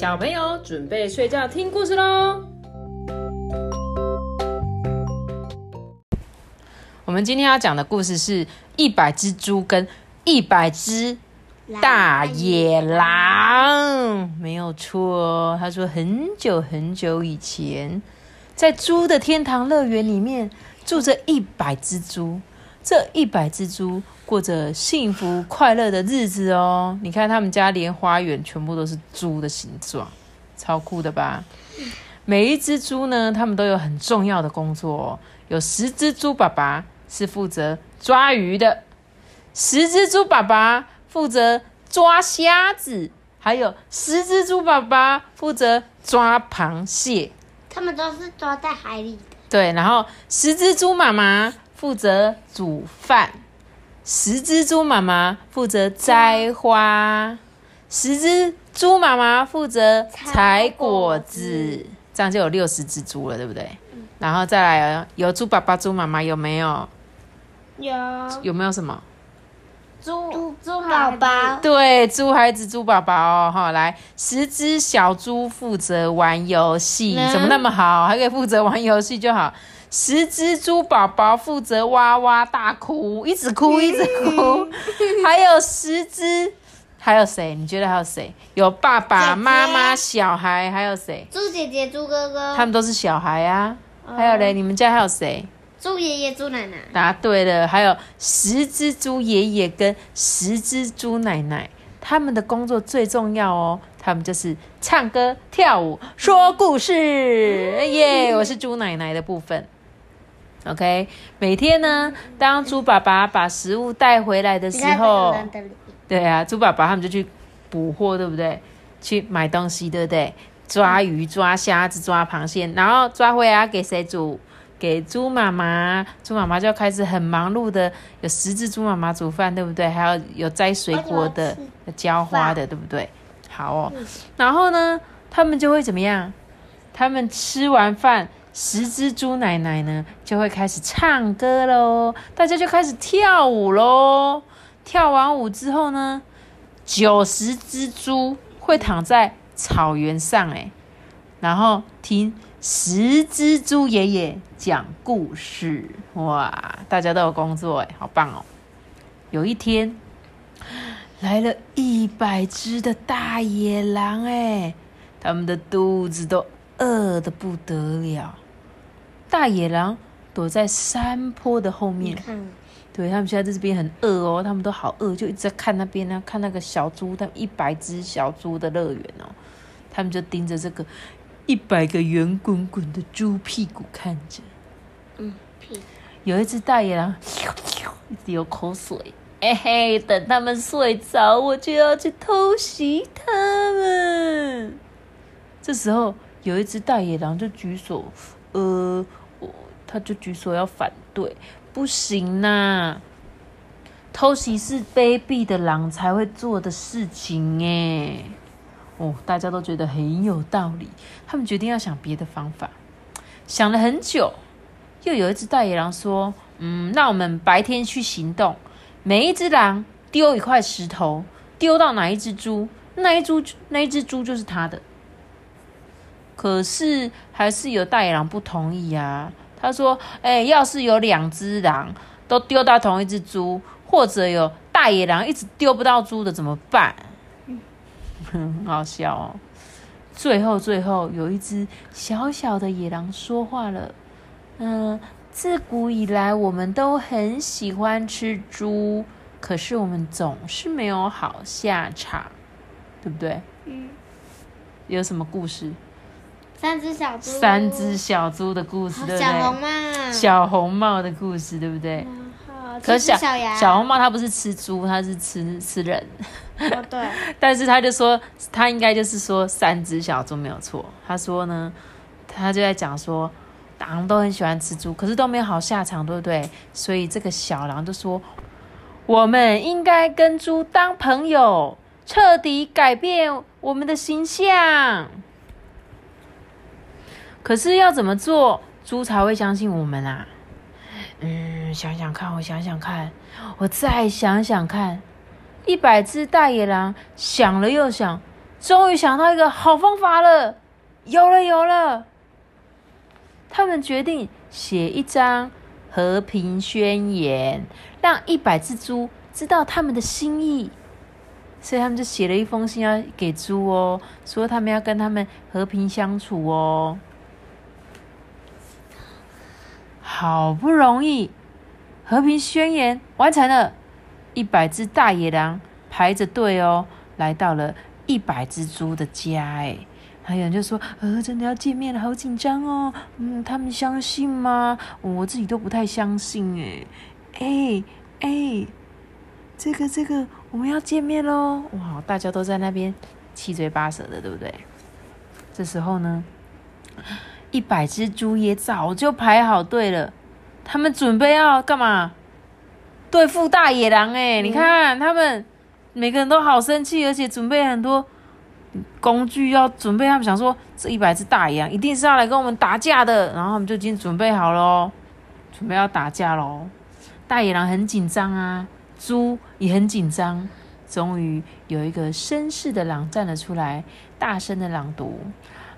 小朋友准备睡觉听故事喽。我们今天要讲的故事是一百只猪跟一百只大野狼，没有错。他说很久很久以前，在猪的天堂乐园里面住着一百只猪，这一百只猪过着幸福快乐的日子哦。你看他们家连花园全部都是猪的形状，超酷的吧？每一只猪呢，他们都有很重要的工作哦。有十只猪爸爸是负责抓鱼的，十只猪爸爸负责抓虾子，还有十只猪爸爸负责抓螃蟹。他们都是抓在海里的。对，然后十只猪妈妈负责煮饭，十只猪妈妈负责摘花，十只猪妈妈负责采果子，这样就有六十只猪了，对不对？然后再来哦有猪爸爸、猪妈妈，有没有？有有没有什么？猪猪宝宝，对，猪孩子、猪宝宝哦，哈，来，十只小猪负责玩游戏，嗯怎么那么好？还可以负责玩游戏就好。十只猪宝宝负责哇哇大哭，一直哭一直哭。还有十只，还有谁？你觉得还有谁？有爸爸妈妈、小孩，还有谁？猪姐姐、猪哥哥，他们都是小孩啊。还有嘞，你们家还有谁？猪爷爷、猪奶奶，答对了，还有十只猪爷爷跟十只猪奶奶，他们的工作最重要哦，他们就是唱歌、跳舞、说故事。耶、我是猪奶奶的部分。OK，每天呢，当猪爸爸把食物带回来的时候对啊，猪爸爸他们就去捕获，对不对？去买东西，对不对？抓鱼、抓虾子、抓螃蟹，然后抓回来要给谁煮？给猪妈妈，猪妈妈就开始很忙碌的，有十只猪妈妈煮饭，对不对？还有有摘水果的浇花的，对不对？好哦，然后呢，他们就会怎么样？他们吃完饭，十只猪奶奶呢就会开始唱歌喽，大家就开始跳舞喽。跳完舞之后呢，九十只猪会躺在草原上，哎，然后听十只猪爷爷讲故事。哇，大家都有工作，哎，好棒哦！有一天，来了一百只的大野狼，哎，他们的肚子都饿得不得了。大野狼躲在山坡的后面，对他们现在在这边很饿哦，他们都好饿，就一直在看那边呢、看那个小猪，他们一百只小猪的乐园哦，他们就盯着这个一百个圆滚滚的猪屁股看着。嗯，屁，有一只大野狼一直流口水，哎嘿，等他们睡着，我就要去偷袭他们。这时候有一只大野狼就举手，呃，我他就举手要反对，不行呐、偷袭是卑鄙的狼才会做的事情哎。哦，大家都觉得很有道理，他们决定要想别的方法，想了很久，又有一只大野狼说：“嗯，那我们白天去行动，每一只狼丢一块石头，丢到哪一只猪，那一猪那一只猪就是他的。”可是还是有大野狼不同意啊。他说：“哎、要是有两只狼都丢到同一只猪，或者有大野狼一直丢不到猪的，怎么办？”很 好笑哦。最后，最后有一只小小的野狼说话了：“嗯，自古以来我们都很喜欢吃猪，可是我们总是没有好下场，对不对？嗯，有什么故事？三只小猪，三只小猪的故事，对不对？小红帽，小红帽的故事，对不对？可是小小，小红帽它不是吃猪，它是吃吃人。哦对，但是他就说，他应该就是说三只小猪没有错。他说呢，他就在讲说，狼都很喜欢吃猪，可是都没有好下场，对不对？所以这个小狼就说，我们应该跟猪当朋友，彻底改变我们的形象。可是要怎么做，猪才会相信我们啊？嗯，想想看，我想想看，我再想想看。一百只大野狼想了又想，终于想到一个好方法了，有了有了！他们决定写一张和平宣言，让一百只猪知道他们的心意。所以他们就写了一封信要给猪哦，说他们要跟他们和平相处哦。好不容易，和平宣言完成了，一百只大野狼排着队哦，来到了一百只猪的家。哎，还有人就说：“呃，真的要见面了，好紧张哦。”嗯，他们相信吗？我自己都不太相信。哎，哎哎，这个这个，我们要见面喽！哇，大家都在那边七嘴八舌的，对不对？这时候呢？一百只猪也早就排好队了，他们准备要干嘛？对付大野狼哎！你看他们每个人都好生气，而且准备很多工具要准备。他们想说，这一百只大野狼一定是要来跟我们打架的，然后他们就已经准备好了，准备要打架喽。大野狼很紧张啊，猪也很紧张。终于有一个绅士的狼站了出来，大声的朗读：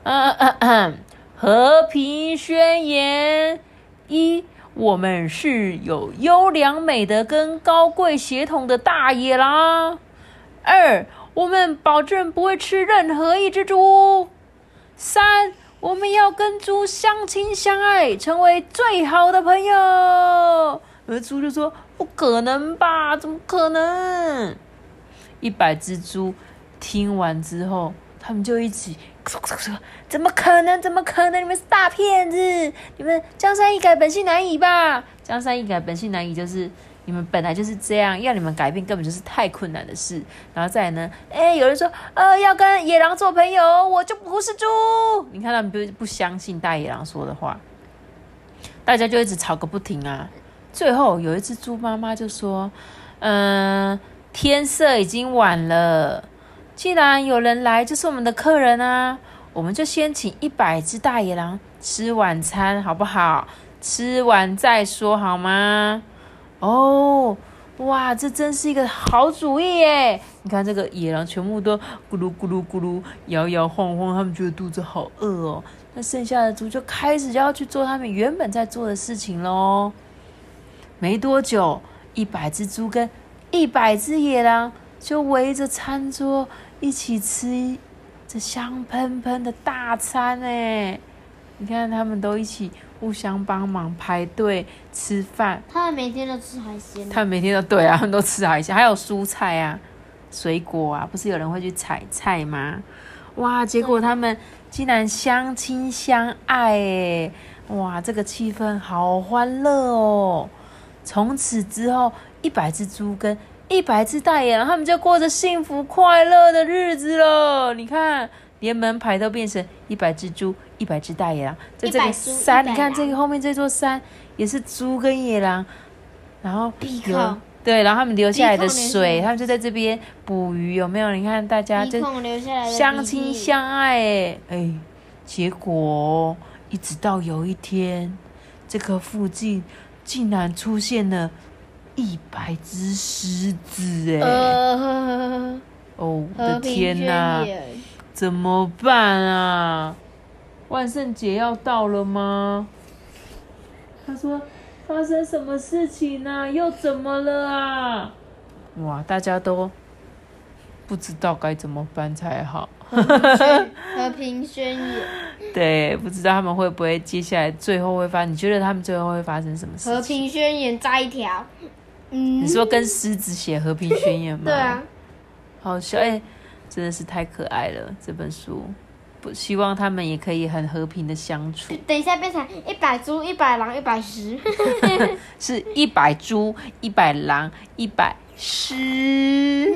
嗯嗯嗯。和平宣言一：我们是有优良美德跟高贵血统的大野狼。二：我们保证不会吃任何一只猪。三：我们要跟猪相亲相爱，成为最好的朋友。而猪就说：“不可能吧？怎么可能？”一百只猪听完之后，他们就一起。怎么可能？怎么可能？你们是大骗子！你们江山易改，本性难移吧？江山易改，本性难移，就是你们本来就是这样，要你们改变根本就是太困难的事。然后再来呢？哎，有人说，呃，要跟野狼做朋友，我就不是猪。你看他们不不相信大野狼说的话，大家就一直吵个不停啊。最后有一只猪妈妈就说：“嗯，天色已经晚了。”既然有人来，就是我们的客人啊，我们就先请一百只大野狼吃晚餐，好不好？吃完再说，好吗？哦，哇，这真是一个好主意耶！你看这个野狼全部都咕噜咕噜咕噜摇摇晃晃，他们觉得肚子好饿哦。那剩下的猪就开始要去做他们原本在做的事情喽。没多久，一百只猪跟一百只野狼。就围着餐桌一起吃这香喷喷的大餐哎！你看他们都一起互相帮忙排队吃饭。他们每天都吃海鲜。他们每天都对啊，他们都吃海鲜，还有蔬菜啊、水果啊。不是有人会去采菜吗？哇！结果他们竟然相亲相爱哎！哇，这个气氛好欢乐哦！从此之后，一百只猪跟一百只大野狼，他们就过着幸福快乐的日子了。你看，连门牌都变成一百只猪，一百只大野狼。在这个山，你看这个后面这座山也是猪跟野狼，然后有对，然后他们留下来的水，他们就在这边捕鱼，有没有？你看大家就相亲相爱，哎哎，结果一直到有一天，这个附近竟然出现了。一百只狮子哎！哦，我的天哪，怎么办啊？万圣节要到了吗？他说：“发生什么事情呢？又怎么了啊？”哇，大家都不知道该怎么办才好。和平宣言。对，不知道他们会不会接下来最后会发？你觉得他们最后会发生什么事？和平宣言摘一条。你说跟狮子写和平宣言吗？对啊，好笑哎，真的是太可爱了这本书。不希望他们也可以很和平的相处。等一下变成一百猪、一百狼、一百狮，是一百猪、一百狼、一百狮。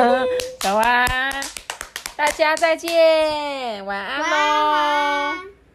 早安，大家再见，晚安喽。